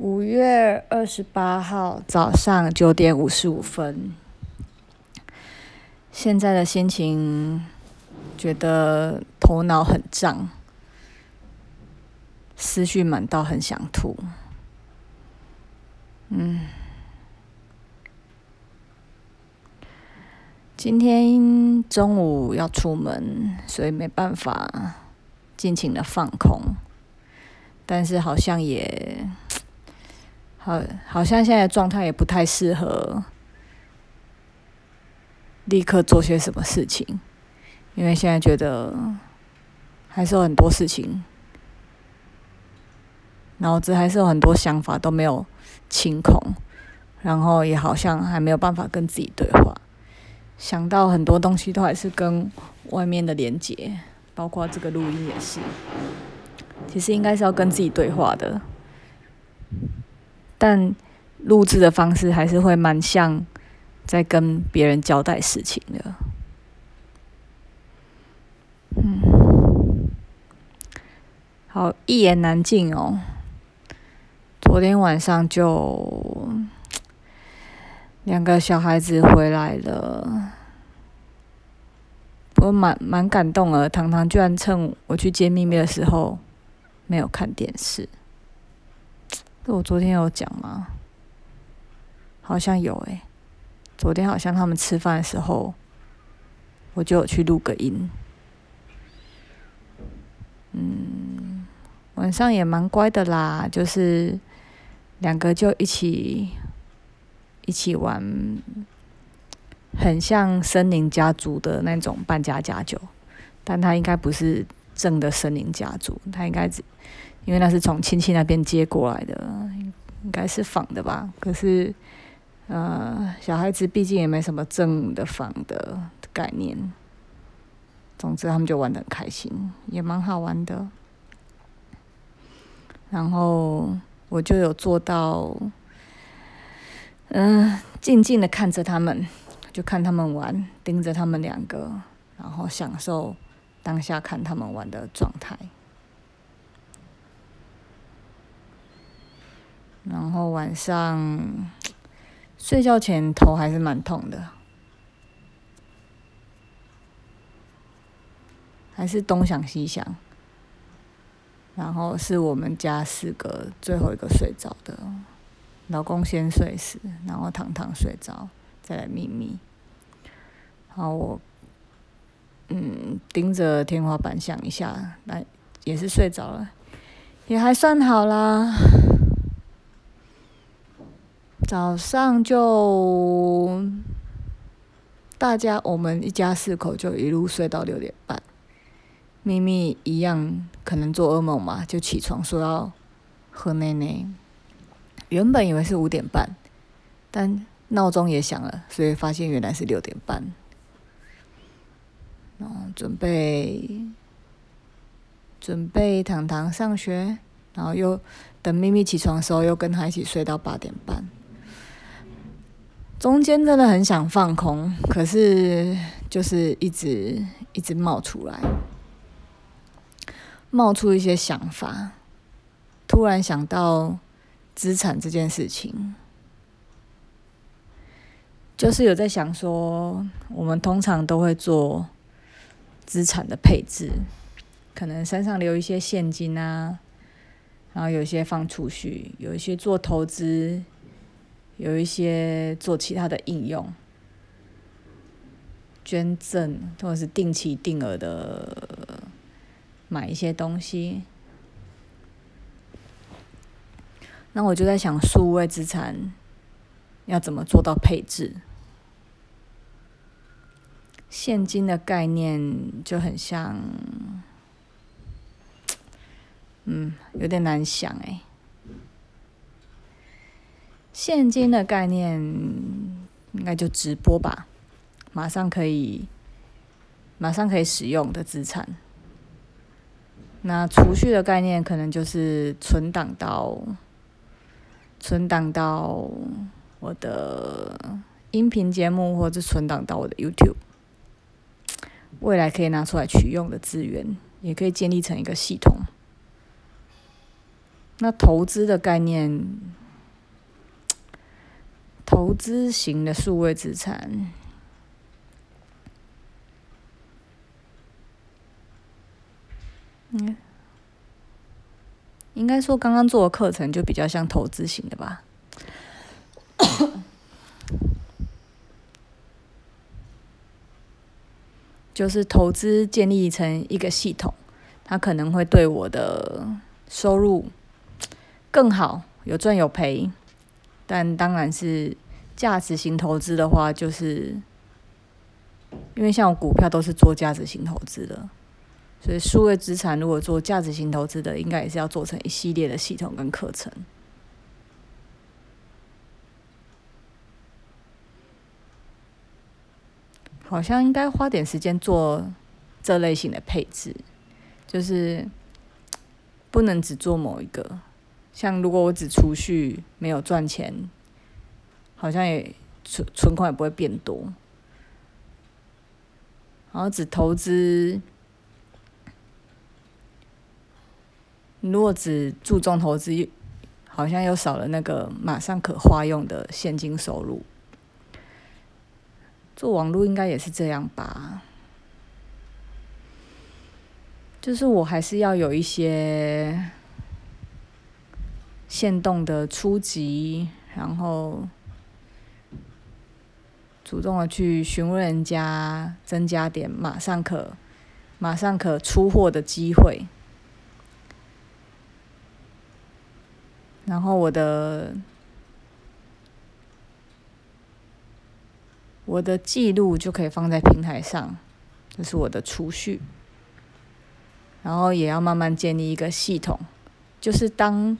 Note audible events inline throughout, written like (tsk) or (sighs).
五月二十八号早上九点五十五分，现在的心情觉得头脑很胀，思绪满到很想吐。嗯，今天中午要出门，所以没办法尽情的放空，但是好像也。好，好像现在状态也不太适合立刻做些什么事情，因为现在觉得还是有很多事情，脑子还是有很多想法都没有清空，然后也好像还没有办法跟自己对话，想到很多东西都还是跟外面的连接，包括这个录音也是，其实应该是要跟自己对话的。但录制的方式还是会蛮像在跟别人交代事情的，嗯，好，一言难尽哦。昨天晚上就两个小孩子回来了，我蛮蛮感动的。糖糖居然趁我去接咪咪的时候没有看电视。我昨天有讲吗？好像有诶、昨天好像他们吃饭的时候，我就有去录个音。嗯，晚上也蛮乖的啦，就是两个就一起一起玩，很像森林家族的那种扮家家酒，但他应该不是正的森林家族，他应该只。因为那是从亲戚那边接过来的，应该是仿的吧。可是，呃，小孩子毕竟也没什么正的仿的概念。总之，他们就玩得很开心，也蛮好玩的。然后我就有做到，嗯、静静的看着他们，就看他们玩，盯着他们两个，然后享受当下看他们玩的状态。然后晚上 (tsk) 睡觉前头还是蛮痛的，还是东想西想。然后是我们家四个最后一个睡着的，老公先睡死，然后糖糖睡着，再来咪咪。然后我嗯盯着天花板想一下，那也是睡着了，也还算好啦。早上就大家我们一家四口就一路睡到六点半，咪咪一样可能做噩梦嘛，就起床说要喝奶奶。原本以为是五点半，但闹钟也响了，所以发现原来是六点半。然后准备准备糖糖上学，然后又等咪咪起床的时候，又跟他一起睡到八点半。中间真的很想放空，可是就是一直一直冒出来，冒出一些想法。突然想到资产这件事情，就是有在想说，我们通常都会做资产的配置，可能身上留一些现金啊，然后有一些放储蓄，有一些做投资。有一些做其他的应用，捐赠或者是定期定额的买一些东西。那我就在想，数位资产要怎么做到配置？现金的概念就很像，嗯，有点难想哎。现金的概念应该就直播吧，马上可以，马上可以使用的资产。那储蓄的概念可能就是存档到，存档到我的音频节目，或者存档到我的 YouTube，未来可以拿出来取用的资源，也可以建立成一个系统。那投资的概念，投资型的数位资产，嗯，应该说刚刚做的课程就比较像投资型的吧。(coughs) 就是投资建立成一个系统，它可能会对我的收入更好，有赚有赔。但当然是价值型投资的话，就是因为像我股票都是做价值型投资的，所以数位资产如果做价值型投资的，应该也是要做成一系列的系统跟课程。好像应该花点时间做这类型的配置，就是不能只做某一个。像如果我只储蓄没有赚钱，好像也存存款也不会变多。然后只投资，如果只注重投资，好像又少了那个马上可花用的现金收入。做网络应该也是这样吧，就是我还是要有一些限动的初级，然后主动的去询问人家，增加点马上可马上可出货的机会，然后我的。我的记录就可以放在平台上，这是我的储蓄。然后也要慢慢建立一个系统，就是当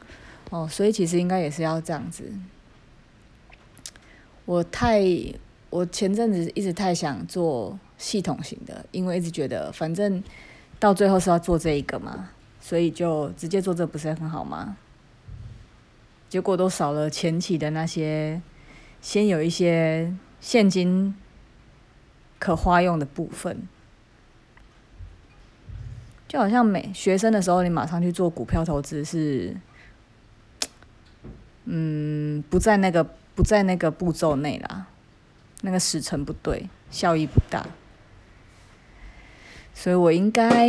哦，所以其实应该也是要这样子。我太，我前阵子一直太想做系统型的，因为一直觉得反正到最后是要做这一个嘛，所以就直接做这不是很好吗？结果都少了前期的那些，先有一些。现金可花用的部分，就好像每学生的时候，你马上去做股票投资是，嗯，不在那个不在那个步骤内啦，那个时程不对，效益不大，所以我应该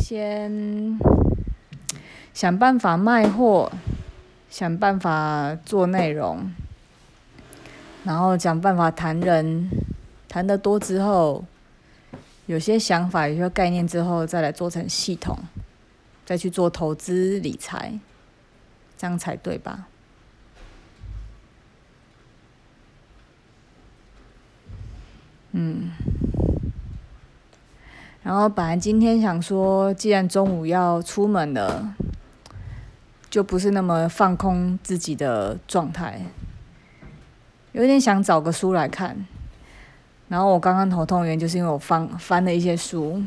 先想办法卖货，想办法做内容。然后想办法谈人，谈得多之后，有些想法、有些概念之后，再来做成系统，再去做投资理财，这样才对吧？嗯。然后本来今天想说，既然中午要出门了，就不是那么放空自己的状态。有点想找个书来看，然后我刚刚头痛原因就是因为我翻翻了一些书，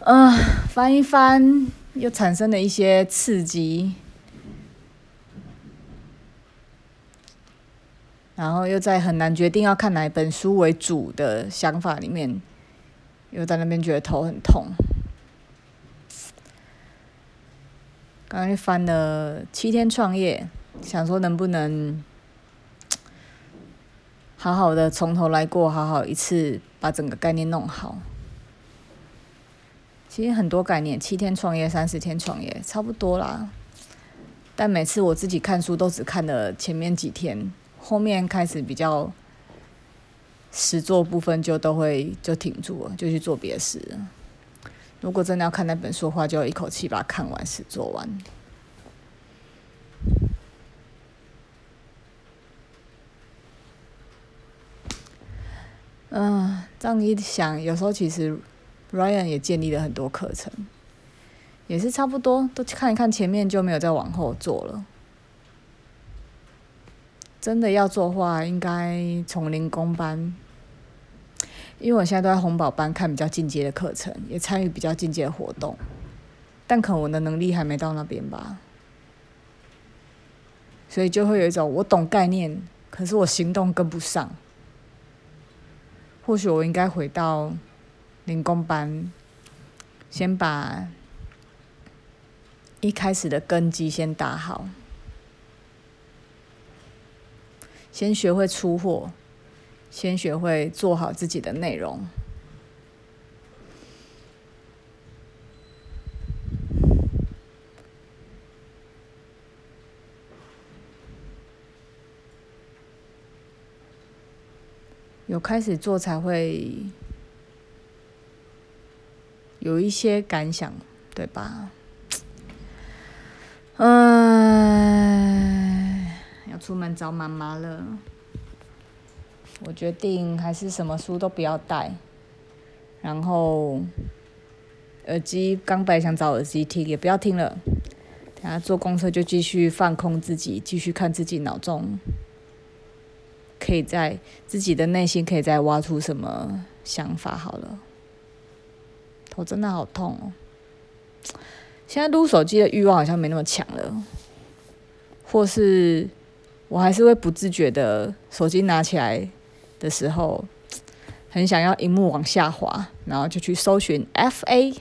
嗯、翻一翻又产生了一些刺激，然后又在很难决定要看哪本书为主的想法里面，又在那边觉得头很痛。刚刚翻了《七天创业》，想说能不能。好好的从头来过，好好一次把整个概念弄好。其实很多概念，七天创业、三十天创业，差不多啦。但每次我自己看书都只看了前面几天，后面开始比较实作部分就都会就停住了，就去做别的事。如果真的要看那本书的话，就一口气把它看完，实作完。嗯、这样一想，有时候其实 Ryan 也建立了很多课程，也是差不多，都看一看前面就没有再往后做了。真的要做的话，应该从零工班，因为我现在都在红宝班看比较进阶的课程，也参与比较进阶的活动，但可能我的能力还没到那边吧，所以就会有一种我懂概念，可是我行动跟不上。或许我应该回到零工班，先把一开始的根基先打好，先学会出货，先学会做好自己的内容。有开始做才会有一些感想，对吧？嗯，要出门找妈妈了。我决定还是什么书都不要带，然后耳机刚本来想找耳机听，也不要听了。等下坐公车就继续放空自己，继续看自己脑中。可以在自己的内心可以再挖出什么想法好了，头真的好痛哦。现在撸手机的欲望好像没那么强了，或是我还是会不自觉的手机拿起来的时候，很想要荧幕往下滑，然后就去搜寻 FA，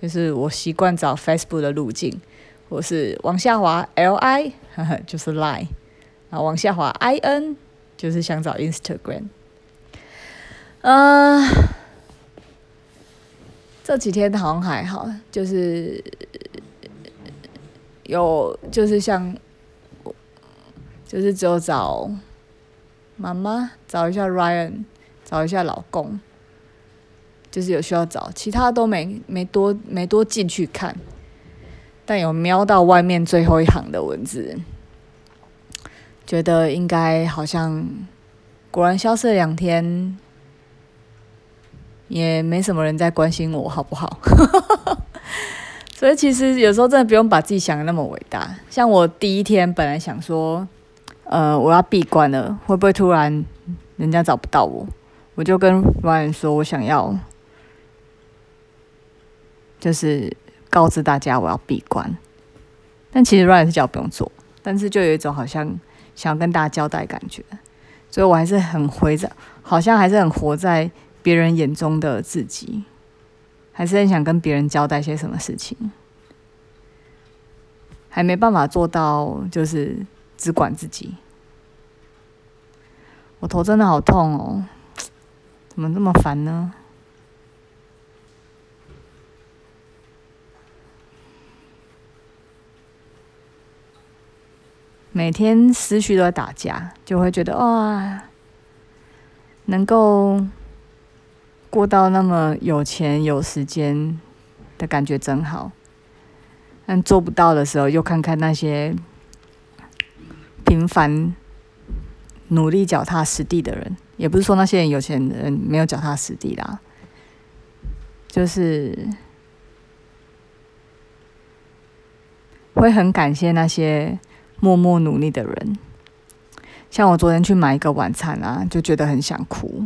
就是我习惯找 Facebook 的路径，或是往下滑 LI，呵呵，就是 Line，然后往下滑 IN。就是想找 Instagram，嗯、这几天好像还好，就是有就是像，就是只有找妈妈，找一下 Ryan，找一下老公，就是有需要找，其他都没没多没多进去看，但有瞄到外面最后一行的文字。觉得应该好像，果然消失了两天，也没什么人在关心我，好不好？(laughs) 所以其实有时候真的不用把自己想的那么伟大。像我第一天本来想说，呃，我要闭关了，会不会突然人家找不到我？我就跟 Ryan 说，我想要，就是告知大家我要闭关。但其实 Ryan 是叫不用做，但是就有一种好像。想要跟大家交代感觉，所以我还是很活在，好像还是很活在别人眼中的自己，还是很想跟别人交代些什么事情，还没办法做到就是只管自己。我头真的好痛哦，(tsk) 怎么这么烦呢？每天思绪都在打架，就会觉得哇，能够过到那么有钱有时间的感觉真好。但做不到的时候，又看看那些平凡、努力、脚踏实地的人，也不是说那些人有钱人没有脚踏实地啦，就是会很感谢那些。默默努力的人，像我昨天去买一个晚餐啊，就觉得很想哭。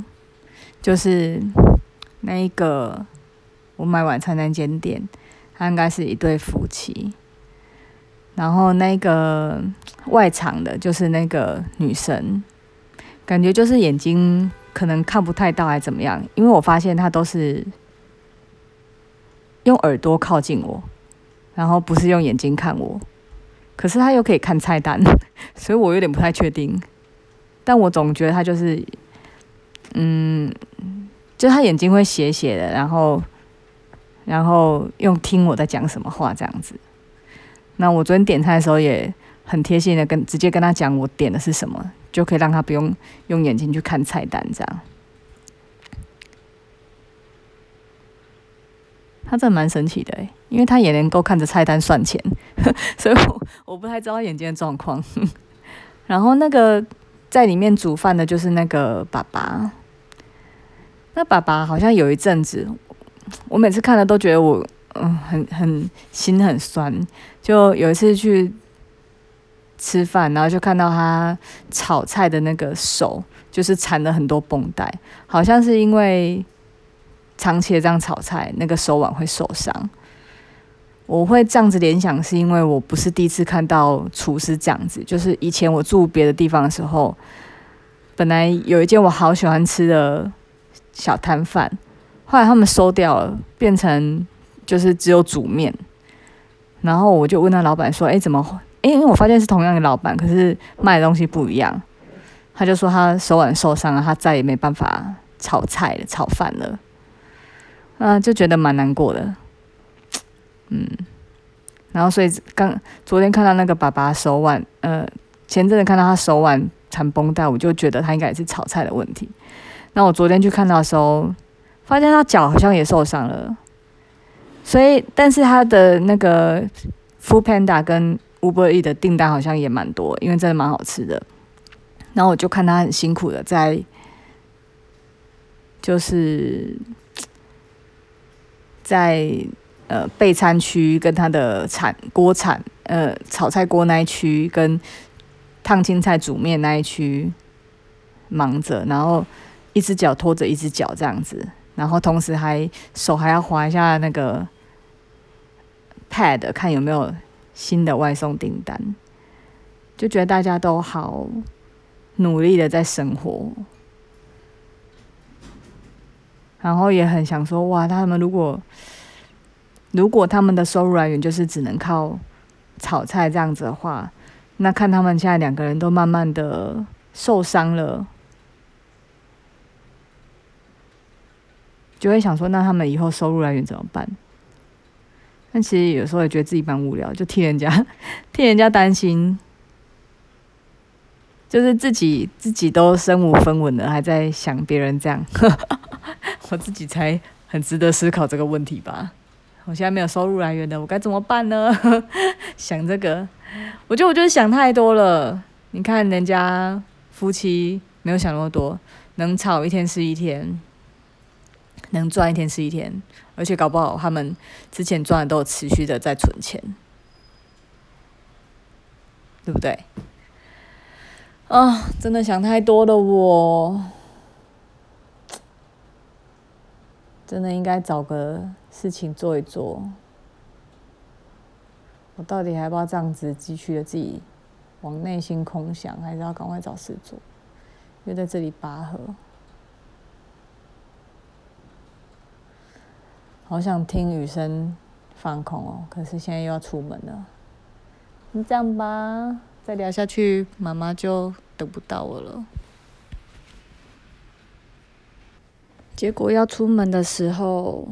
就是那一个我买晚餐那间店，它应该是一对夫妻。然后那个外场的，就是那个女生，感觉就是眼睛可能看不太到，还怎么样？因为我发现她都是用耳朵靠近我，然后不是用眼睛看我。可是她又可以看菜单，(laughs) 所以我有点不太确定。但我总觉得她就是，嗯，就她眼睛会斜斜的，然后，然后用听我在讲什么话这样子。那我昨天点菜的时候也很贴心的跟直接跟他讲我点的是什么，就可以让他不用用眼睛去看菜单这样。他真的蛮神奇的诶，因为他也能够看着菜单算钱，(laughs) 所以我我不太知道眼睛的状况。(laughs) 然后那个在里面煮饭的就是那个爸爸，那爸爸好像有一阵子，我每次看了都觉得我嗯很很心很酸。就有一次去吃饭，然后就看到他炒菜的那个手就是缠了很多绷带，好像是因为。长期的这样炒菜，那个手腕会受伤。我会这样子联想，是因为我不是第一次看到厨师这样子。就是以前我住别的地方的时候，本来有一间我好喜欢吃的小摊贩，后来他们收掉了，变成就是只有煮面。然后我就问那老板说：“哎，怎么？哎，因为我发现是同样的老板，可是卖的东西不一样。”他就说他手腕受伤了，他再也没办法炒菜了、炒饭了。嗯，就觉得蛮难过的。嗯，然后所以刚昨天看到那个爸爸手腕，呃，前阵子看到他手腕缠绷带，我就觉得他应该也是炒菜的问题。那我昨天去看到的时候，发现他脚好像也受伤了。所以，但是他的那个 Foodpanda 跟 Uber E 的订单好像也蛮多，因为真的蛮好吃的。然后我就看他很辛苦的在，就是在呃备餐区跟他的铲锅铲呃炒菜锅那一区跟烫青菜煮面那一区忙着，然后一只脚拖着一只脚这样子，然后同时还手还要划一下那个。Pad 看有没有新的外送订单，就觉得大家都好努力的在生活，然后也很想说，哇，他们如果如果他们的收入来源就是只能靠炒菜这样子的话，那看他们现在两个人都慢慢的受伤了，就会想说，那他们以后收入来源怎么办？但其实有时候也觉得自己蛮无聊，就替人家 (laughs) 替人家担心，就是自己自己都身无分文了，还在想别人这样，(laughs) 我自己才很值得思考这个问题吧。我现在没有收入来源的，我该怎么办呢？(laughs) 想这个，我觉得我就是想太多了。你看人家夫妻没有想那么多，能吵一天是一天。能赚一天是一天，而且搞不好他们之前赚的都有持续的在存钱，对不对？啊，真的想太多了我，真的应该找个事情做一做。我到底还不要这样子继续的自己往内心空想，还是要赶快找事做？又在这里拔河。好想听雨声放空哦，可是现在又要出门了。你这样吧，再聊下去，妈妈就等不到我了。结果要出门的时候，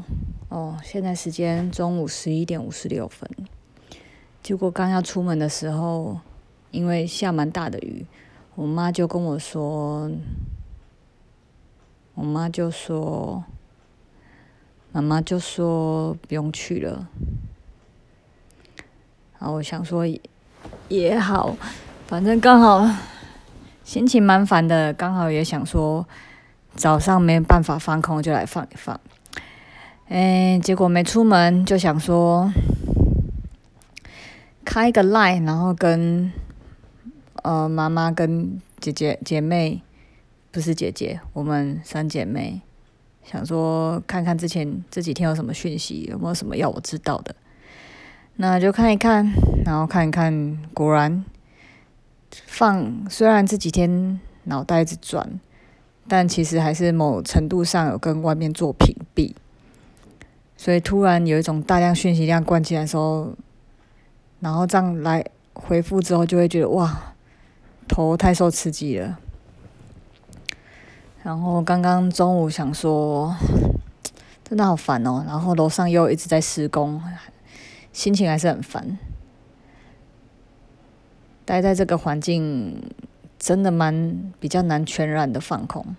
哦，现在时间中午十一点五十六分。结果刚要出门的时候，因为下蛮大的雨，我妈就跟我说，我妈就说。妈妈就说不用去了，然后我想说也也好，反正刚好心情蛮烦的，刚好也想说早上没办法放空，就来放一放。哎，结果没出门，就想说开个 line，然后跟呃妈妈跟姐姐姐妹，不是姐姐，我们三姐妹。想说看看之前这几天有什么讯息，有没有什么要我知道的？那就看一看，然后看一看，果然放。虽然这几天脑袋一直转，但其实还是某程度上有跟外面做屏蔽。所以突然有一种大量讯息量灌进来的时候，然后这样来回复之后，就会觉得哇，头太受刺激了。然后刚刚中午想说，真的好烦哦。然后楼上又一直在施工，心情还是很烦。待在这个环境，真的蛮比较难全然的放空。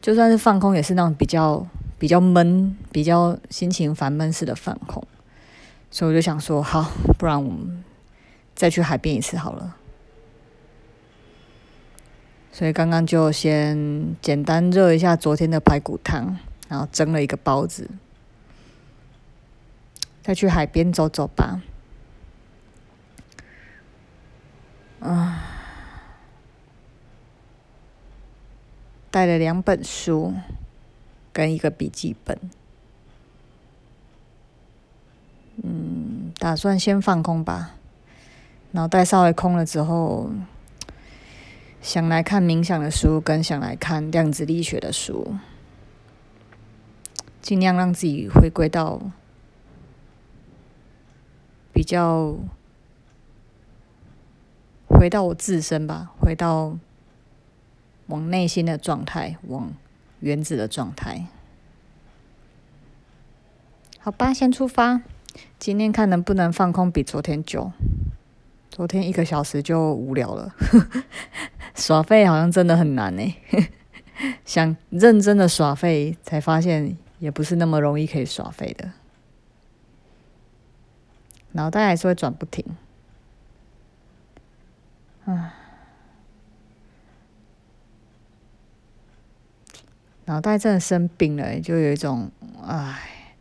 就算是放空，也是那种比较比较闷、比较心情烦闷式的放空。所以我就想说，好，不然我们再去海边一次好了。所以刚刚就先简单热一下昨天的排骨汤，然后蒸了一个包子，再去海边走走吧。啊，带了两本书跟一个笔记本，嗯，打算先放空吧，脑袋稍微空了之后。想来看冥想的书，跟想来看量子力学的书，尽量让自己回归到比较回到我自身吧，回到往内心的状态，往原子的状态。好吧，先出发。今天看能不能放空比昨天久。昨天一个小时就无聊了，(laughs) 耍废好像真的很难呢。(laughs) 想认真的耍废，才发现也不是那么容易可以耍废的。脑袋还是会转不停。唉，脑袋真的生病了，就有一种唉，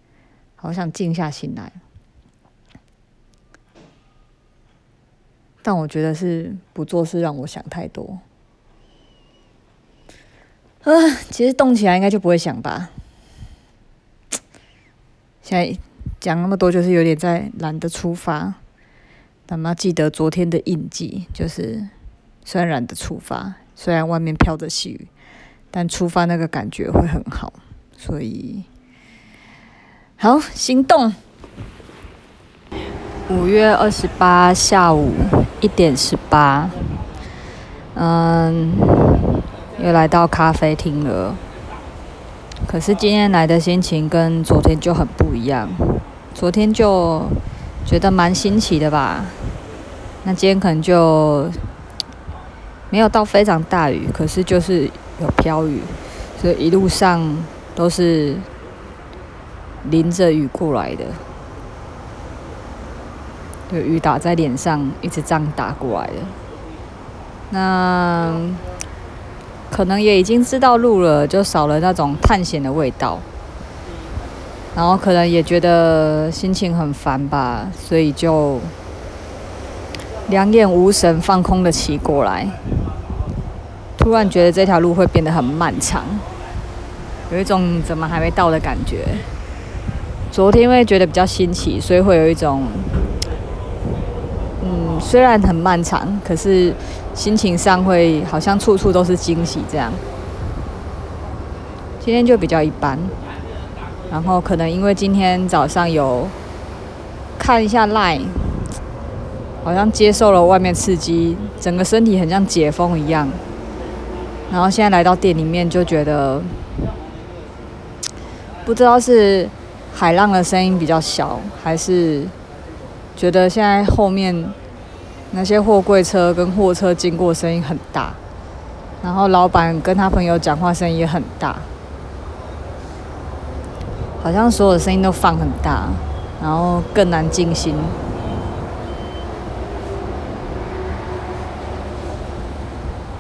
好想静下心来。但我觉得是不做事让我想太多。啊，其实动起来应该就不会想吧。现在讲那么多，就是有点在懒得出发。但要记得昨天的印记，就是虽然懒得出发，虽然外面飘着细雨，但出发那个感觉会很好。所以，好，行动。五月二十八下午一点十八，嗯，又来到咖啡厅了。可是今天来的心情跟昨天就很不一样。昨天就觉得蛮新奇的吧，那今天可能就没有到非常大雨，可是就是有飘雨，所以一路上都是淋着雨过来的。有雨打在脸上，一直这样打过来的。那可能也已经知道路了，就少了那种探险的味道。然后可能也觉得心情很烦吧，所以就两眼无神、放空的骑过来。突然觉得这条路会变得很漫长，有一种怎么还没到的感觉。昨天因为觉得比较新奇，所以会有一种。虽然很漫长，可是心情上会好像处处都是惊喜这样。今天就比较一般，然后可能因为今天早上有看一下 Line，好像接受了外面刺激，整个身体很像解封一样。然后现在来到店里面，就觉得不知道是海浪的声音比较小，还是觉得现在后面。那些货柜车跟货车经过声音很大，然后老板跟他朋友讲话声音也很大，好像所有的声音都放很大，然后更难静心。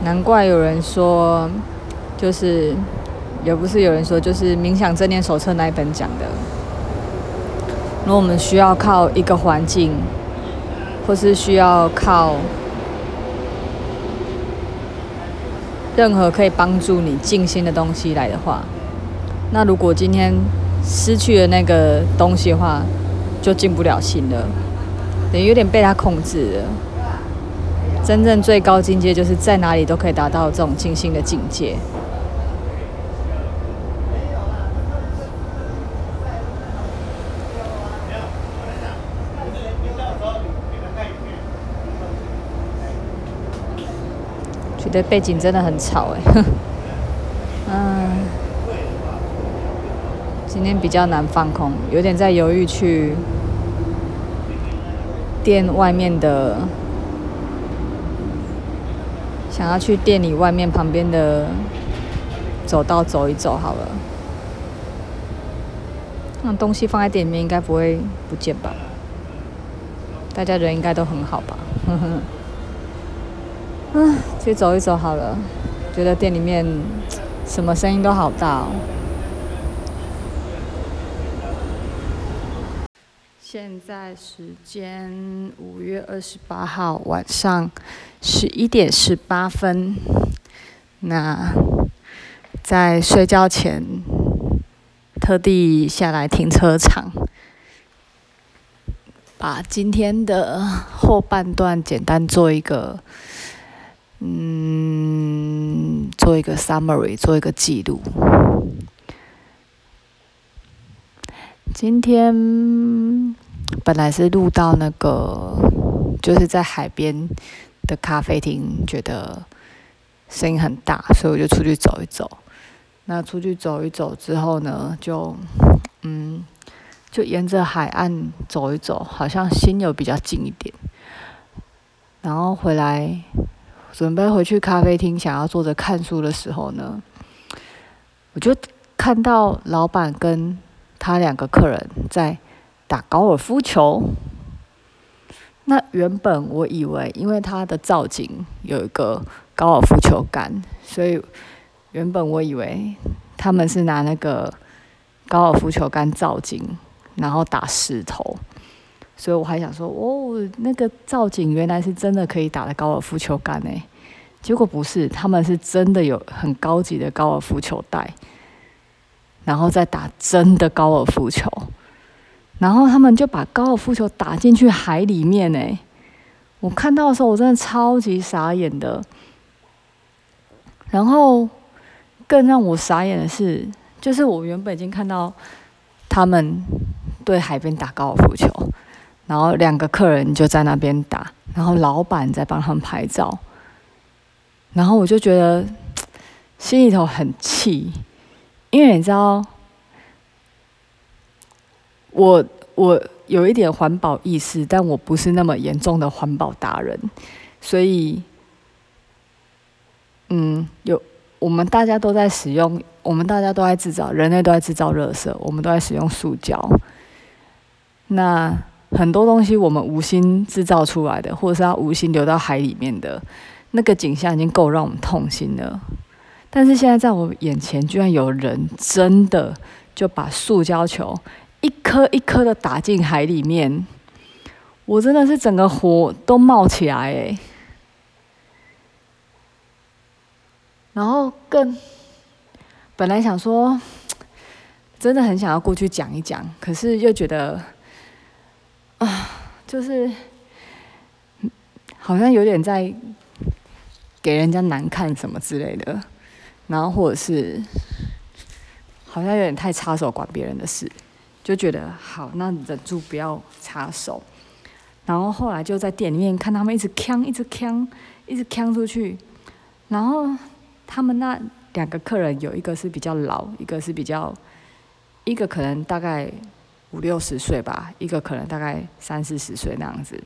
难怪有人说，就是也不是有人说，就是《冥想正念手册》那一本讲的，如果我们需要靠一个环境。或是需要靠任何可以帮助你静心的东西来的话，那如果今天失去了那个东西的话，就静不了心了，等于有点被它控制了。真正最高境界就是在哪里都可以达到这种静心的境界。觉得背景真的很吵哎，(laughs) 嗯，今天比较难放空，有点在犹豫去店外面的，想要去店里外面旁边的走道走一走好了。那东西放在店里面应该不会不见吧？大家人应该都很好吧？呵呵。嗯，去走一走好了。觉得店里面什么声音都好大哦。现在时间五月二十八号晚上十一点十八分。那在睡觉前，特地下来停车场，把今天的后半段简单做一个。嗯，做一个 summary，做一个记录。今天本来是录到那个，就是在海边的咖啡厅，觉得声音很大，所以我就出去走一走。那出去走一走之后呢，就嗯，就沿着海岸走一走，好像心有比较静一点。然后回来，准备回去咖啡厅，想要坐着看书的时候呢，我就看到老板跟他两个客人在打高尔夫球。那原本我以为，因为他的造景有一个高尔夫球杆，所以原本我以为他们是拿那个高尔夫球杆造景，然后打石头。所以我还想说，哦，那个造景原来是真的可以打的高尔夫球杆诶，结果不是，他们是真的有很高级的高尔夫球带，然后再打真的高尔夫球，然后他们就把高尔夫球打进去海里面诶，我看到的时候我真的超级傻眼的，然后更让我傻眼的是，就是我原本已经看到他们对海边打高尔夫球。然后两个客人就在那边打，然后老板在帮他们拍照，然后我就觉得 (tsk) 心里头很气，因为你知道，我我有一点环保意识，但我不是那么严重的环保达人，所以，嗯，有我们大家都在使用，我们大家都在制造，人类都在制造垃圾，我们都在使用塑胶，那。很多东西我们无心制造出来的，或者是它无心流到海里面的，那个景象已经够让我们痛心了。但是现在在我眼前，居然有人真的就把塑胶球一颗一颗的打进海里面，我真的是整个火都冒起来诶。然后更本来想说，真的很想要过去讲一讲，可是又觉得。啊，就是好像有点在给人家难看什么之类的，然后或者是好像有点太插手管别人的事，就觉得好，那忍住不要插手。然后后来就在店里面看他们一直呛，一直呛，一直呛出去。然后他们那两个客人有一个是比较老，一个是比较，一个可能大概。五六十岁吧，一个可能大概三四十岁那样子，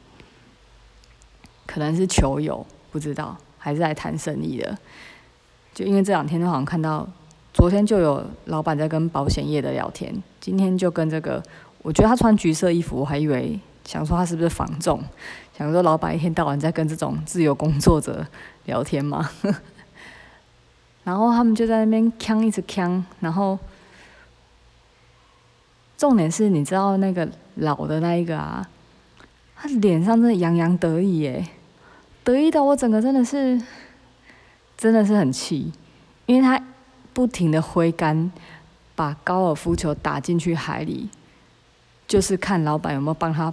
可能是球友，不知道，还是来谈生意的。就因为这两天都好像看到，昨天就有老板在跟保险业的聊天，今天就跟这个，我觉得他穿橘色衣服，我还以为想说他是不是房仲，想说老板一天到晚在跟这种自由工作者聊天嘛。(laughs) 然后他们就在那边呛，一直呛，然后。重点是，你知道那个老的那一个啊，他脸上真的洋洋得意耶，得意到我整个真的是，真的是很气，因为他不停的挥杆，把高尔夫球打进去海里，就是看老板有没有帮他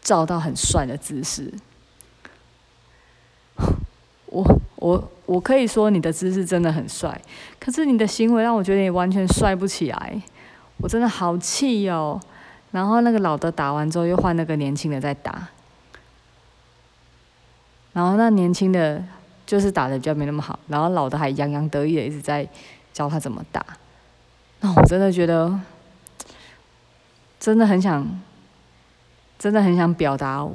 照到很帅的姿势。我我我可以说你的姿势真的很帅，可是你的行为让我觉得你完全帅不起来。我真的好气哦！然后那个老的打完之后，又换那个年轻的在打。然后那年轻的就是打的比较没那么好，然后老的还洋洋得意的一直在教他怎么打。那我真的觉得，真的很想，真的很想表达，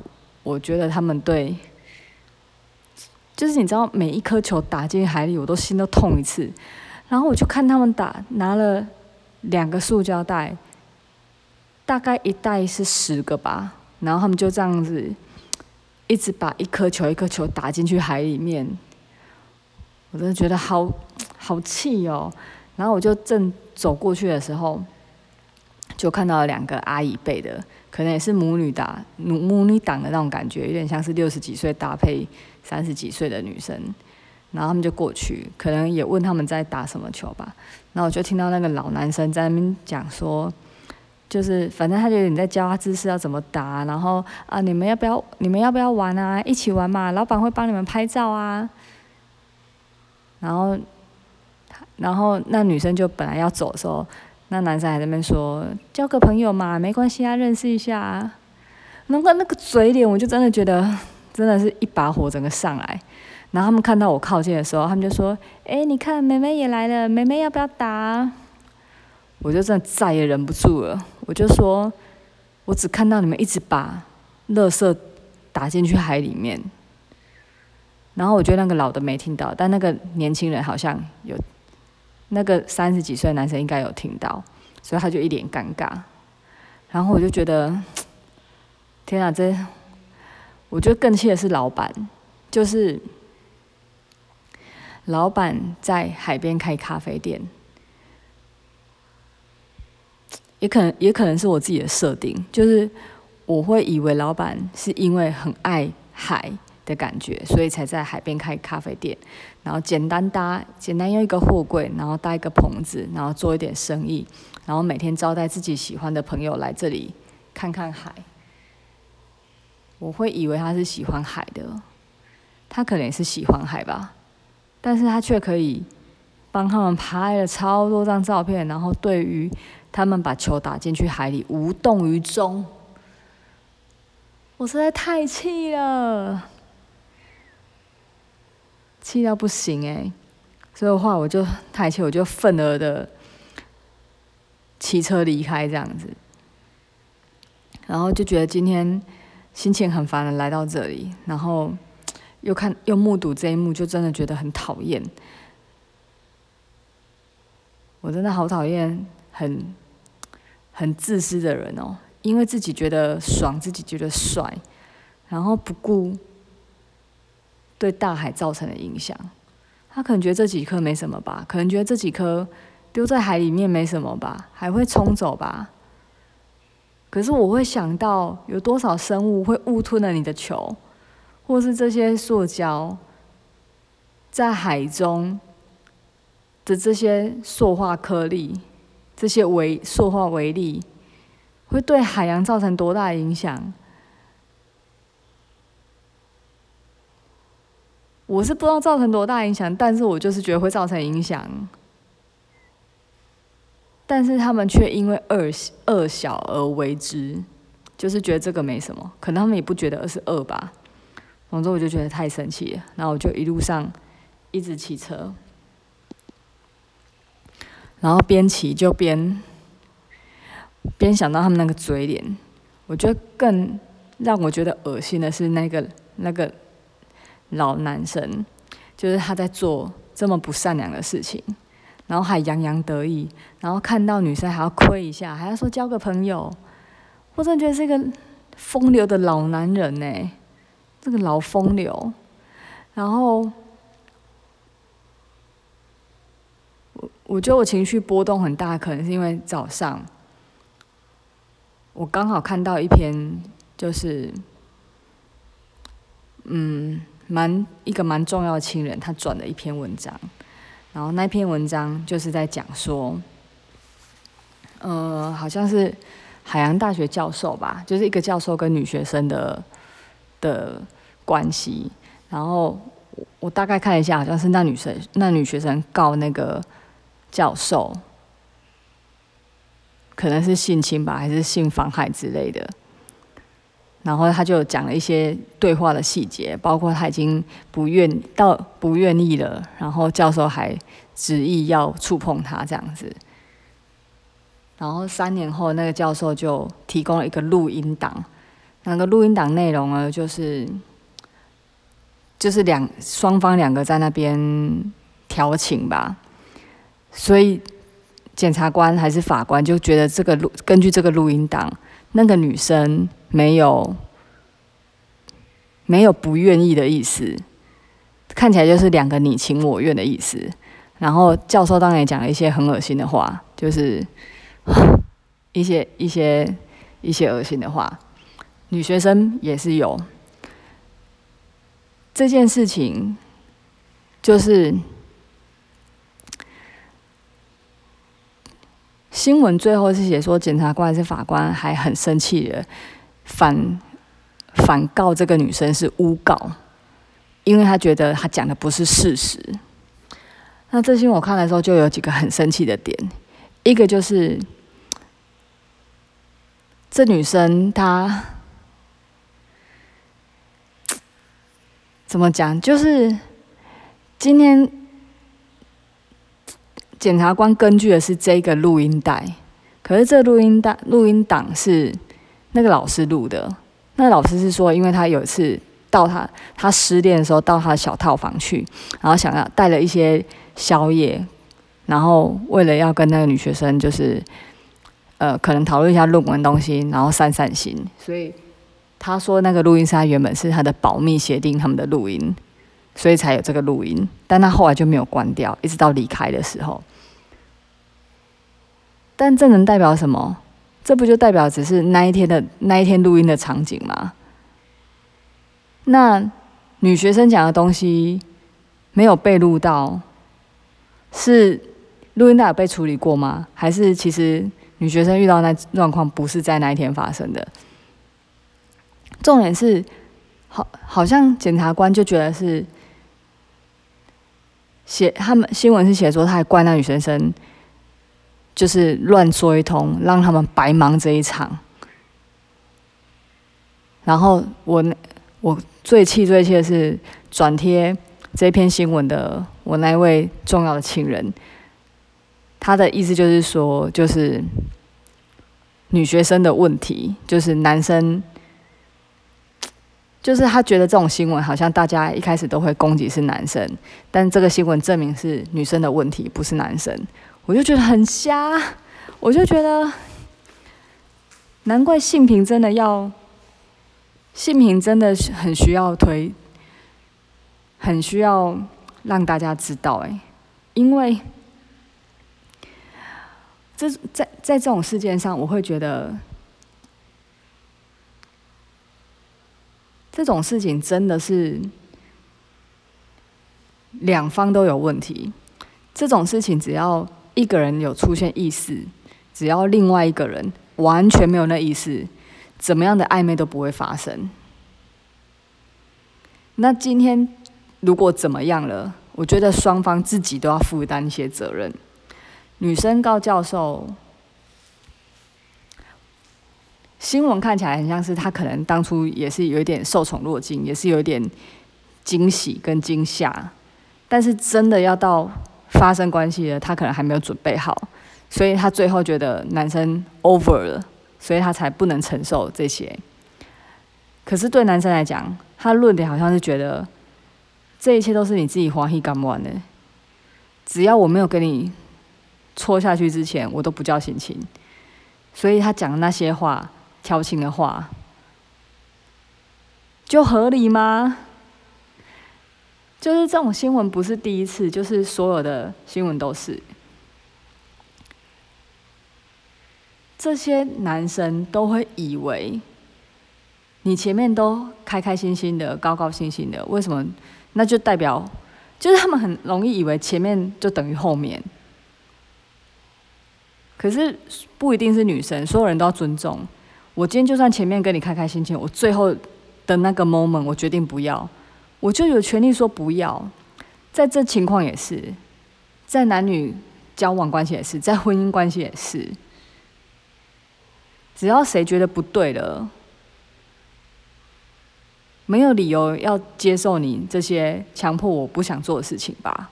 我觉得他们对，就是你知道，每一颗球打进海里，我都心都痛一次。然后我就看他们打，拿了。两个塑胶袋，大概一袋是十个吧，然后他们就这样子，一直把一颗球一颗球打进去海里面，我真的觉得好 (tsk) 好气哦。然后我就正走过去的时候，就看到了两个阿姨辈的，可能也是母女打母母女档的那种感觉，有点像是六十几岁搭配三十几岁的女生。然后他们就过去，可能也问他们在打什么球吧。然后我就听到那个老男生在那边讲说，就是反正他就有点在教他姿势要怎么打。然后啊，你们要不要？你们要不要玩啊？一起玩嘛，老板会帮你们拍照啊。然后，然后那女生就本来要走的时候，那男生还在那边说交个朋友嘛，没关系啊，认识一下啊。那个那个嘴脸，我就真的觉得真的是一把火整个上来。然后他们看到我靠近的时候，他们就说：“哎，你看妹妹也来了，妹妹要不要打？”我就真的再也忍不住了，我就说：“我只看到你们一直把垃圾打进去海里面。”然后我觉得那个老的没听到，但那个年轻人好像有，那个三十几岁的男生应该有听到，所以他就一脸尴尬。然后我就觉得，天啊，这我觉得更气的是老板，就是。老板在海边开咖啡店，也可能也可能是我自己的设定，就是我会以为老板是因为很爱海的感觉，所以才在海边开咖啡店，然后简单搭，简单用一个货柜，然后搭一个棚子，然后做一点生意，然后每天招待自己喜欢的朋友来这里看看海。我会以为他是喜欢海的，他可能是喜欢海吧。但是他却可以帮他们拍了超多张照片，然后对于他们把球打进去海里无动于衷，我实在太气了，气到不行哎！所以的话，我就太气，我就愤而的骑车离开这样子，然后就觉得今天心情很烦的来到这里，然后。又看又目睹这一幕，就真的觉得很讨厌。我真的好讨厌很很自私的人哦，因为自己觉得爽，自己觉得帅，然后不顾对大海造成的影响。他可能觉得这几颗没什么吧，可能觉得这几颗丢在海里面没什么吧，还会冲走吧。可是我会想到，有多少生物会误吞了你的球？或是这些塑胶在海中的这些塑化颗粒，这些微塑化微粒，会对海洋造成多大影响？我是不知道造成多大影响，但是我就是觉得会造成影响。但是他们却因为恶恶小而为之，就是觉得这个没什么，可能他们也不觉得是恶吧。总之我就觉得太神奇了，然后我就一路上一直骑车，然后边骑就边边想到他们那个嘴脸。我觉得更让我觉得恶心的是那个那个老男生，就是他在做这么不善良的事情，然后还洋洋得意，然后看到女生还要亏一下，还要说交个朋友。我真的觉得是一个风流的老男人呢。这个老风流，然后我我觉得我情绪波动很大，可能是因为早上我刚好看到一篇，就是嗯，蛮一个蛮重要的亲人，他转了一篇文章，然后那篇文章就是在讲说，呃，好像是海洋大学教授吧，就是一个教授跟女学生的。的关系，然后我我大概看一下，好像是那女生那女学生告那个教授，可能是性侵吧，还是性妨害之类的。然后他就讲了一些对话的细节，包括他已经不愿到不愿意了，然后教授还执意要触碰他这样子。然后三年后，那个教授就提供了一个录音档。那个录音档内容呢，就是就是两双方两个在那边调情吧，所以检察官还是法官就觉得这个录根据这个录音档，那个女生没有没有不愿意的意思，看起来就是两个你情我愿的意思。然后教授当然也讲了一些很恶心的话，就是 (sighs) 一些一些一些恶心的话。女学生也是有这件事情，就是新闻最后是写说，检察官还是法官还很生气的反反告这个女生是诬告，因为他觉得他讲的不是事实。那这些我看的时候就有几个很生气的点，一个就是这女生她怎么讲？就是今天检察官根据的是这个录音带，可是这录音带录音档是那个老师录的。那老师是说，因为他有一次到他他失恋的时候到他小套房去，然后想要带了一些宵夜。然后为了要跟那个女学生，就是，呃，可能讨论一下论文东西，然后散散心，所以他说那个录音是他原本是他的保密协定，他们的录音，所以才有这个录音，但他后来就没有关掉，一直到离开的时候。但这能代表什么？这不就代表只是那一天的那一天录音的场景吗？那女学生讲的东西没有被录到，是？录音带有被处理过吗？还是其实女学生遇到那状况不是在那一天发生的？重点是，好，好像检察官就觉得是写他们新闻是写说，他还怪那女学生就是乱说一通，让他们白忙这一场。然后我我最气最气的是转贴这篇新闻的我那位重要的亲人。他的意思就是说，就是女学生的问题，就是男生，就是他觉得这种新闻好像大家一开始都会攻击是男生，但这个新闻证明是女生的问题，不是男生，我就觉得很瞎，我就觉得，难怪性平真的要，性平真的很需要推，很需要让大家知道，哎，因为。这在在这种事件上，我会觉得这种事情真的是两方都有问题。这种事情只要一个人有出现意识，只要另外一个人完全没有那意思，怎么样的暧昧都不会发生。那今天如果怎么样了，我觉得双方自己都要负担一些责任。女生告教授，新闻看起来很像是他可能当初也是有一点受宠若惊，也是有一点惊喜跟惊吓，但是真的要到发生关系了，他可能还没有准备好，所以他最后觉得男生 over 了，所以他才不能承受这些。可是对男生来讲，他论点好像是觉得这一切都是你自己欢喜干完的，只要我没有跟你。戳下去之前，我都不叫心情，所以他讲的那些话，调情的话，就合理吗？就是这种新闻不是第一次，就是所有的新闻都是，这些男生都会以为，你前面都开开心心的、高高兴兴的，为什么？那就代表，就是他们很容易以为前面就等于后面。可是不一定是女生，所有人都要尊重。我今天就算前面跟你开开心心，我最后的那个 moment，我决定不要，我就有权利说不要。在这情况也是，在男女交往关系也是，在婚姻关系也是，只要谁觉得不对了，没有理由要接受你这些强迫我不想做的事情吧。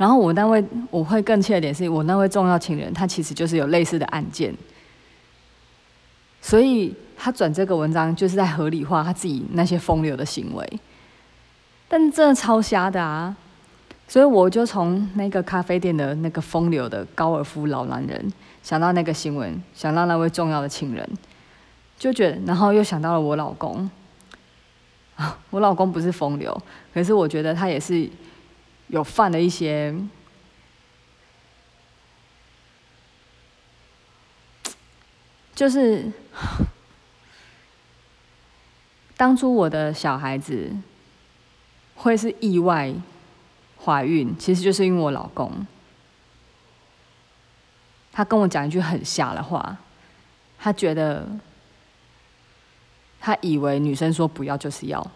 然后我那位我会更气的点是我那位重要情人，他其实就是有类似的案件，所以他转这个文章就是在合理化他自己那些风流的行为，但真的超瞎的啊！所以我就从那个咖啡店的那个风流的高尔夫老男人想到那个新闻，想到那位重要的情人，就觉得，然后又想到了我老公啊，(laughs) 我老公不是风流，可是我觉得他也是。有犯了一些，就是 (laughs) 当初我的小孩子会是意外怀孕，其实就是因为我老公，他跟我讲一句很瞎的话，他觉得他以为女生说不要就是要，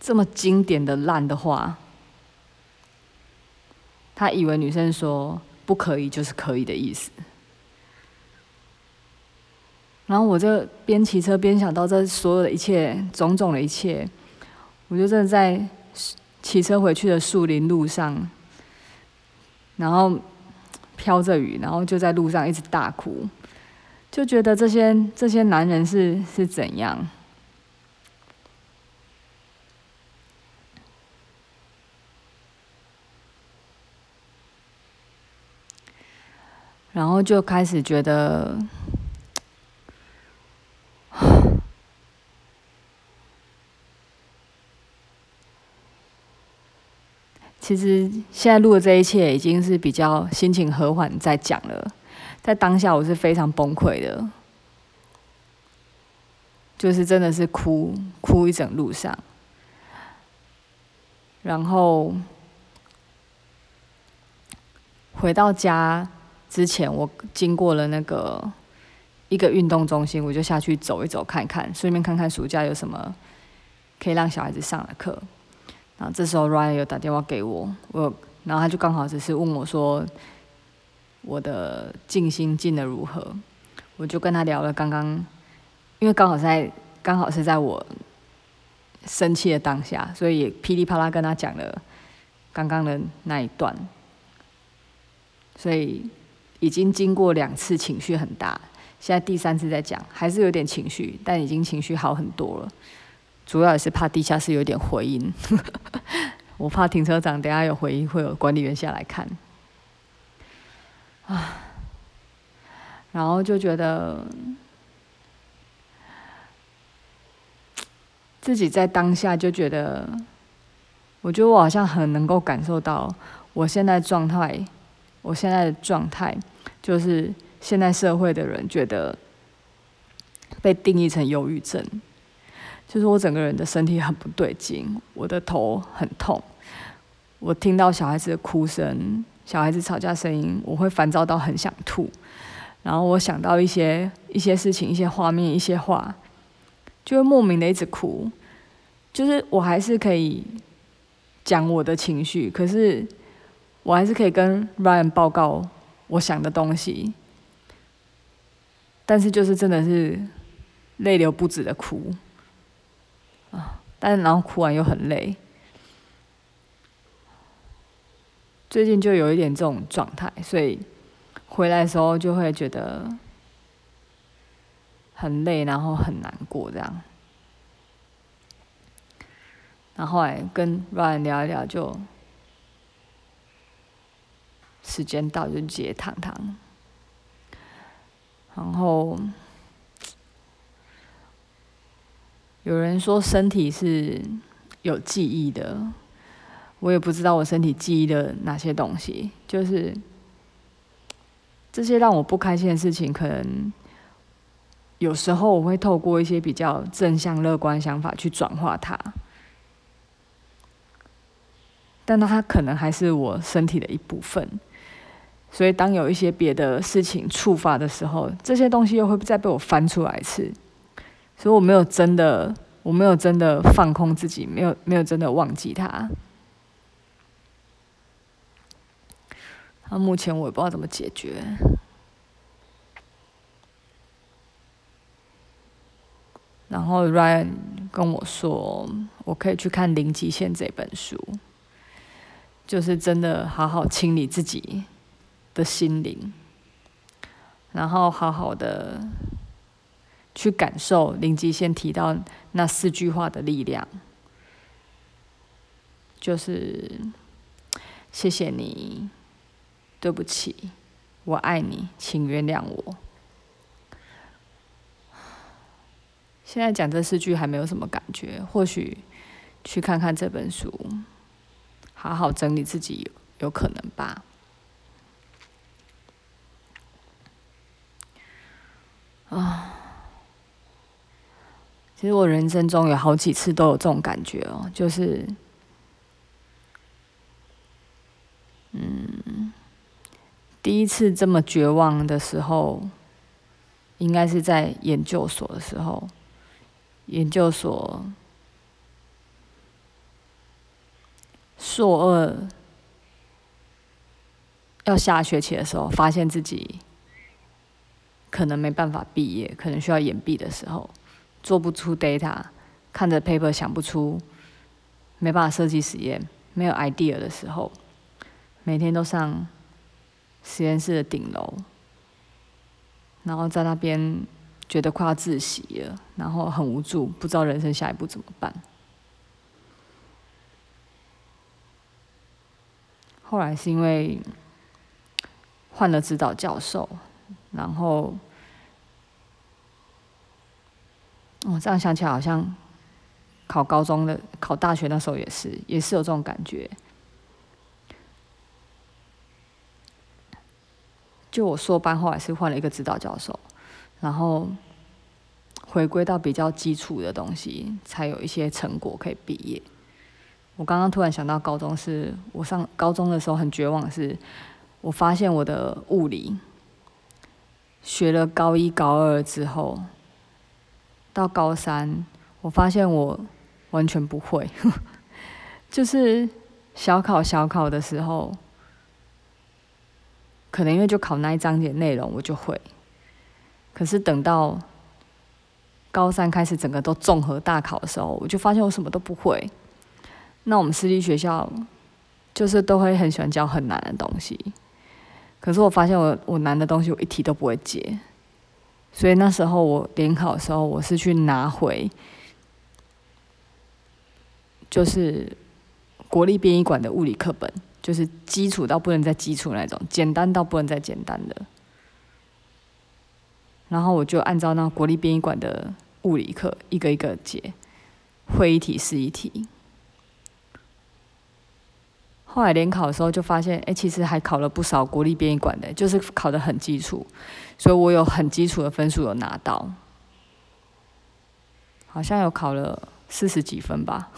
这么经典的烂的话。他以为女生说不可以就是可以的意思。然后我就边骑车边想到这所有的一切，种种的一切，我就真的在骑车回去的树林路上，然后飘着雨，然后就在路上一直大哭，就觉得这些这些男人是是怎样，然后就开始觉得。(sighs) 其实现在录的这一切已经是比较心情和缓在讲了，在当下我是非常崩溃的，就是真的是哭哭一整路上，然后回到家之前，我经过了那个一个运动中心，我就下去走一走看看，顺便看看暑假有什么可以让小孩子上的课。然后这时候 Ryan 有打电话给我，我然后他就刚好只是问我说，我的静心静的如何，我就跟他聊了刚刚，因为刚好在刚好是在我生气的当下，所以噼里啪啦跟他讲了刚刚的那一段，所以已经经过两次情绪很大，现在第三次在讲，还是有点情绪，但已经情绪好很多了。主要也是怕地下室有点回音，(laughs) 我怕停车场等下有回音，会有管理员下来看。啊，然后就觉得自己在当下就觉得，我觉得我好像很能够感受到我现在状态，我现在的状态就是现在社会的人觉得被定义成忧郁症。就是我整个人的身体很不对劲，我的头很痛，我听到小孩子的哭声、小孩子吵架声音，我会烦躁到很想吐。然后我想到一些一些事情、一些画面、一些话，就会莫名的一直哭。就是我还是可以讲我的情绪，可是我还是可以跟 Ryan 报告我想的东西，但是就是真的是泪流不止的哭。啊！但是然后哭完又很累，最近就有一点这种状态，所以回来的时候就会觉得很累，然后很难过这样。然后来跟 Ryan 聊一聊，就时间到就直接躺躺，然后。有人说身体是有记忆的，我也不知道我身体记忆的哪些东西。就是这些让我不开心的事情，可能有时候我会透过一些比较正向乐观想法去转化它，但它可能还是我身体的一部分。所以当有一些别的事情触发的时候，这些东西又会再被我翻出来一次。所以我没有真的，我没有真的放空自己，没有没有真的忘记他。那目前我也不知道怎么解决。然后 Ryan 跟我说，我可以去看《零极限》这本书，就是真的好好清理自己的心灵，然后好好的。去感受林极限提到那四句话的力量，就是谢谢你，对不起，我爱你，请原谅我。现在讲这四句还没有什么感觉，或许去看看这本书，好好整理自己，有可能吧。啊。其实我人生中有好几次都有这种感觉哦，就是，嗯，第一次这么绝望的时候，应该是在研究所的时候，研究所硕二要下学期的时候，发现自己可能没办法毕业，可能需要延毕的时候，做不出 data，看着 paper 想不出，没办法设计实验，没有 idea 的时候，每天都上实验室的顶楼，然后在那边觉得快要窒息了，然后很无助，不知道人生下一步怎么办。后来是因为换了指导教授，然后，哦，这样想起来好像考高中的、考大学那时候也是，也是有这种感觉。就我硕班后来是换了一个指导教授，然后回归到比较基础的东西，才有一些成果可以毕业。我刚刚突然想到，高中是我上高中的时候很绝望，是我发现我的物理学了高一高二之后，到高三，我发现我完全不会，(laughs) 就是小考小考的时候，可能因为就考那一章节内容我就会，可是等到高三开始整个都综合大考的时候，我就发现我什么都不会。那我们私立学校就是都会很喜欢教很难的东西，可是我发现我我难的东西我一题都不会解，所以那时候我联考的时候我是去拿回，就是国立编译馆的物理课本，就是基础到不能再基础那种，简单到不能再简单的，然后我就按照那国立编译馆的物理课一个一个解，会一题是一题。后来联考的时候就发现，哎，其实还考了不少国立编译馆的，就是考得很基础，所以我有很基础的分数有拿到，好像有考了四十几分吧，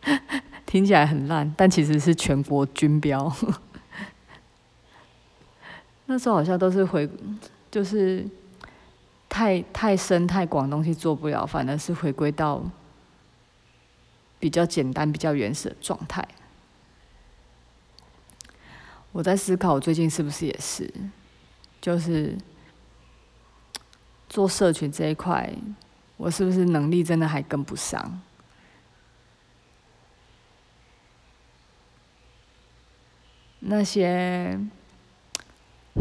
(laughs) 听起来很烂，但其实是全国均标。(laughs) 那时候好像都是回，就是太太深太广东西做不了，反而是回归到比较简单、比较原始的状态。我在思考，我最近是不是也是，就是做社群这一块，我是不是能力真的还跟不上？那些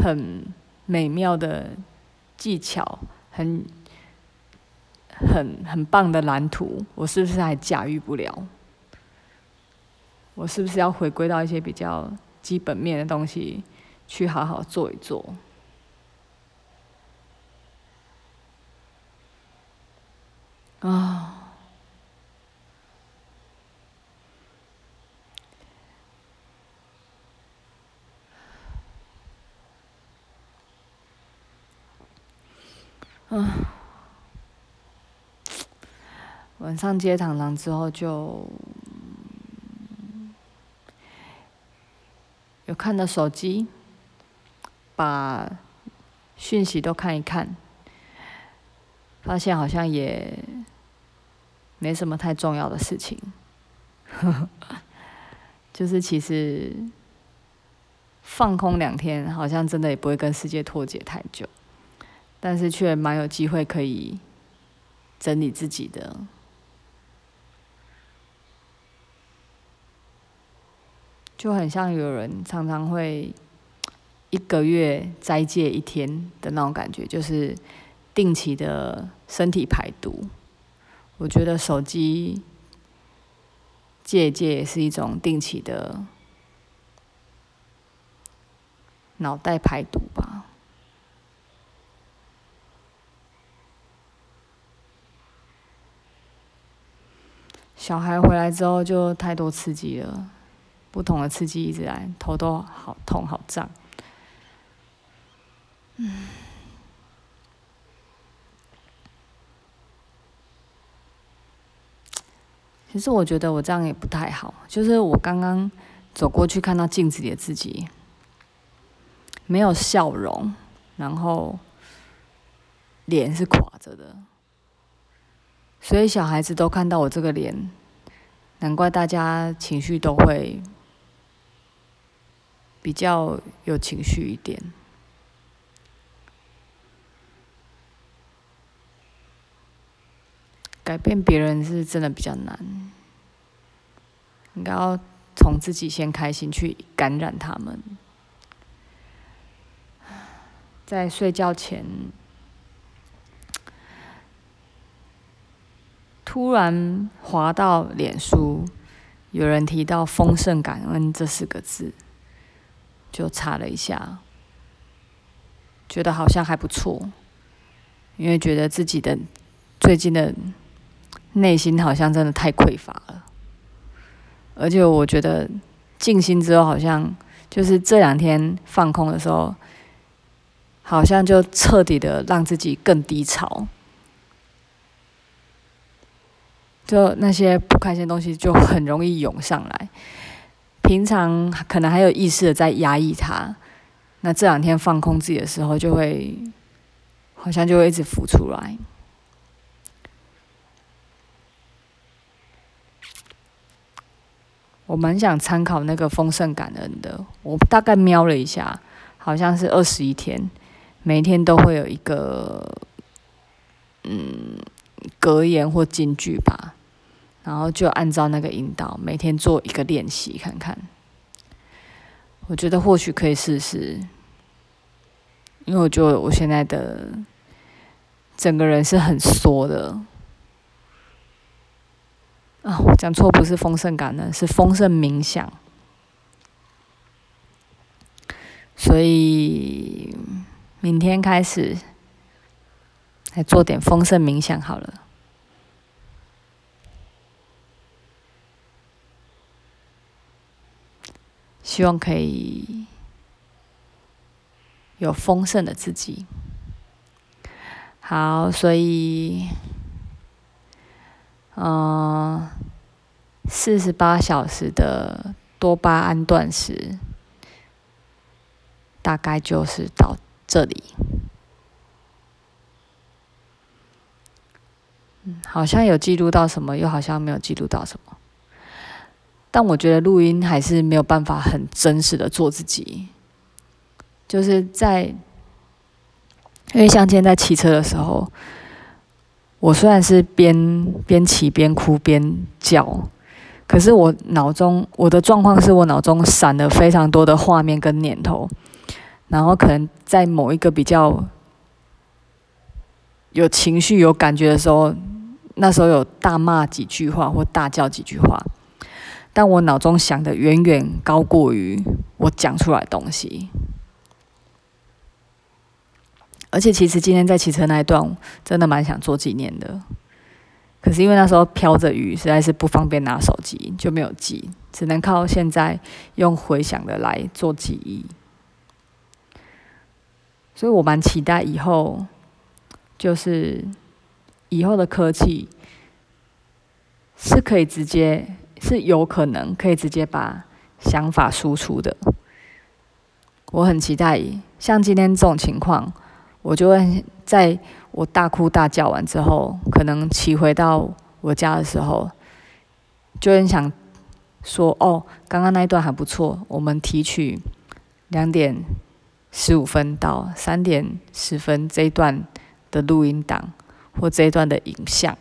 很美妙的技巧，很很很棒的蓝图，我是不是还驾驭不了？我是不是要回归到一些比较？基本面的东西，去好好做一做。啊，嗯，晚上接糖糖之后就。看到手机，把讯息都看一看，发现好像也没什么太重要的事情，(laughs) 就是其实放空两天，好像真的也不会跟世界脱节太久，但是却蛮有机会可以整理自己的。就很像有人常常会一个月斋戒一天的那种感觉，就是定期的身体排毒。我觉得手机戒戒也是一种定期的脑袋排毒吧。小孩回来之后就太多刺激了。不同的刺激一直来，头都好痛好胀。其实我觉得我这样也不太好。就是我刚刚走过去看到镜子里的自己，没有笑容，然后脸是垮着的，所以小孩子都看到我这个脸，难怪大家情绪都会。比较有情绪一点。改变别人是真的比较难，应该要从自己先开心去感染他们。在睡觉前，突然滑到脸书，有人提到“丰盛感恩”这四个字，就查了一下，觉得好像还不错，因为觉得自己的最近的。内心好像真的太匮乏了，而且我觉得静心之后，好像就是这两天放空的时候，好像就彻底的让自己更低潮，就那些不开心的东西就很容易涌上来。平常可能还有意识的在压抑它，那这两天放空自己的时候，就会好像就会一直浮出来。我蛮想参考那个丰盛感恩的，我大概瞄了一下，好像是二十一天，每一天都会有一个嗯格言或金句吧，然后就按照那个引导，每天做一个练习看看。我觉得或许可以试试，因为我觉得我现在的整个人是很缩的。啊，讲错，不是丰盛感恩，是丰盛冥想。所以明天开始来做点丰盛冥想好了，希望可以有丰盛的自己。好，所以。嗯，四十八小时的多巴胺断食，大概就是到这里。嗯，好像有记录到什么，又好像没有记录到什么。但我觉得录音还是没有办法很真实的做自己，就是在，因为像今天在骑车的时候。我虽然是边边骑边哭边叫，可是我脑中我的状况是我脑中闪了非常多的画面跟念头，然后可能在某一个比较有情绪、有感觉的时候，那时候有大骂几句话或大叫几句话，但我脑中想的远远高过于我讲出来的东西。而且其实今天在骑车那一段，真的蛮想做纪念的。可是因为那时候飘着雨，实在是不方便拿手机，就没有记，只能靠现在用回想的来做记忆。所以我蛮期待以后，就是以后的科技是可以直接，是有可能可以直接把想法输出的。我很期待，像今天这种情况。我就会在我大哭大叫完之后，可能骑回到我家的时候，就很想说：“哦，刚刚那一段还不错。”我们提取两点十五分到三点十分这一段的录音档或这一段的影像。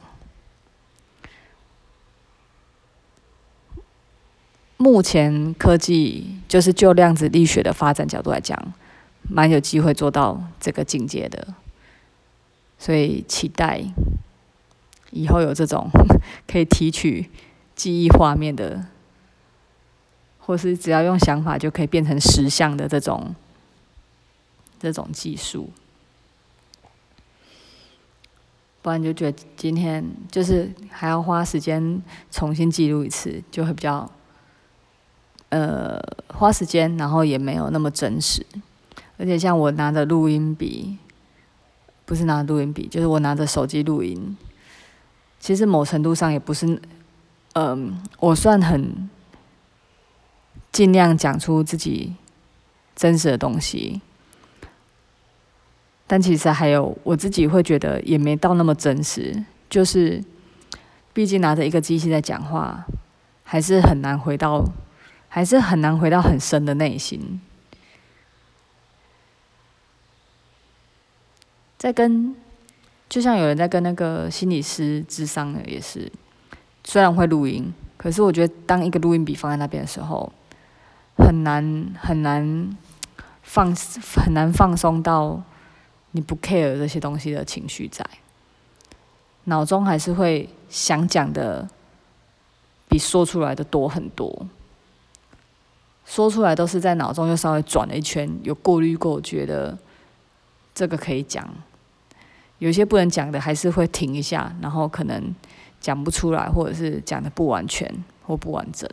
目前科技就是就量子力学的发展角度来讲。蛮有机会做到这个境界的，所以期待以后有这种 (laughs) 可以提取记忆画面的，或是只要用想法就可以变成实像的这种这种技术，不然就觉得今天就是还要花时间重新记录一次，就会比较呃花时间，然后也没有那么真实。而且像我拿着录音笔，不是拿录音笔，就是我拿着手机录音。其实某程度上也不是，嗯、我算很尽量讲出自己真实的东西。但其实还有我自己会觉得也没到那么真实，就是毕竟拿着一个机器在讲话，还是很难回到，还是很难回到很深的内心。在跟，就像有人在跟那个心理师智商的，也是，虽然会录音，可是我觉得当一个录音笔放在那边的时候，很难很难放很难放松到你不 care 这些东西的情绪在，脑中还是会想讲的比说出来的多很多。说出来都是在脑中又稍微转了一圈，有过滤过，觉得这个可以讲。有些不能讲的，还是会停一下，然后可能讲不出来，或者是讲的不完全或不完整。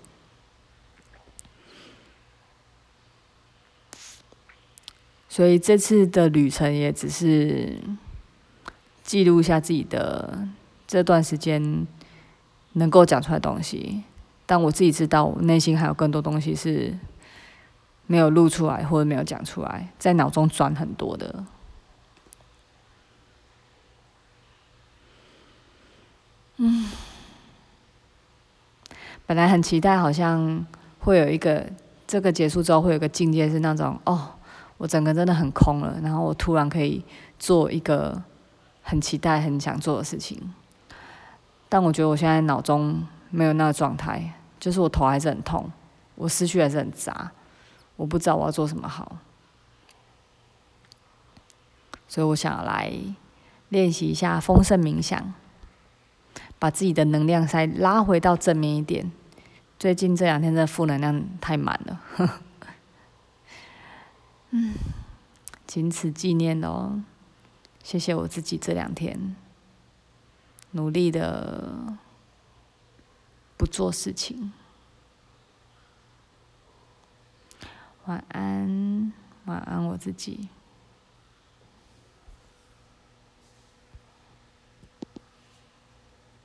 所以这次的旅程也只是记录一下自己的这段时间能够讲出来的东西，但我自己知道，我内心还有更多东西是没有录出来或者没有讲出来，在脑中转很多的。嗯，本来很期待，好像会有一个这个结束之后会有个境界是那种哦，我整个真的很空了，然后我突然可以做一个很期待、很想做的事情。但我觉得我现在脑中没有那个状态，就是我头还是很痛，我思绪还是很杂，我不知道我要做什么好，所以我想来练习一下丰盛冥想。把自己的能量再拉回到正面一点。最近这两天的负能量太满了，嗯，仅此纪念哦。谢谢我自己这两天努力的不做事情。晚安，晚安，我自己。